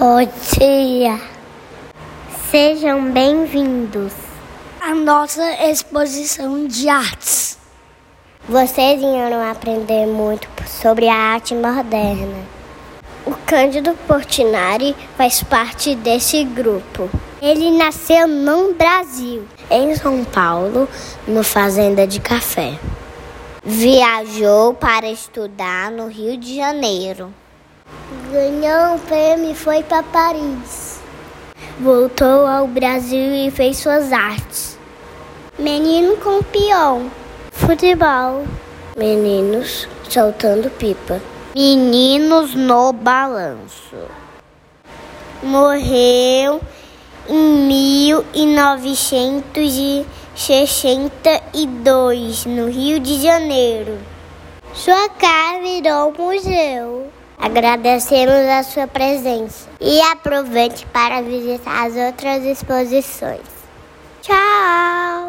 Bom dia. Sejam bem-vindos à nossa exposição de artes. Vocês irão aprender muito sobre a arte moderna. O Cândido Portinari faz parte desse grupo. Ele nasceu no Brasil, em São Paulo, no Fazenda de Café. Viajou para estudar no Rio de Janeiro. Ganhou um prêmio e foi para Paris. Voltou ao Brasil e fez suas artes. Menino com peão, futebol, meninos soltando pipa, meninos no balanço. Morreu em 1962 no Rio de Janeiro. Sua casa virou museu. Agradecemos a sua presença e aproveite para visitar as outras exposições. Tchau!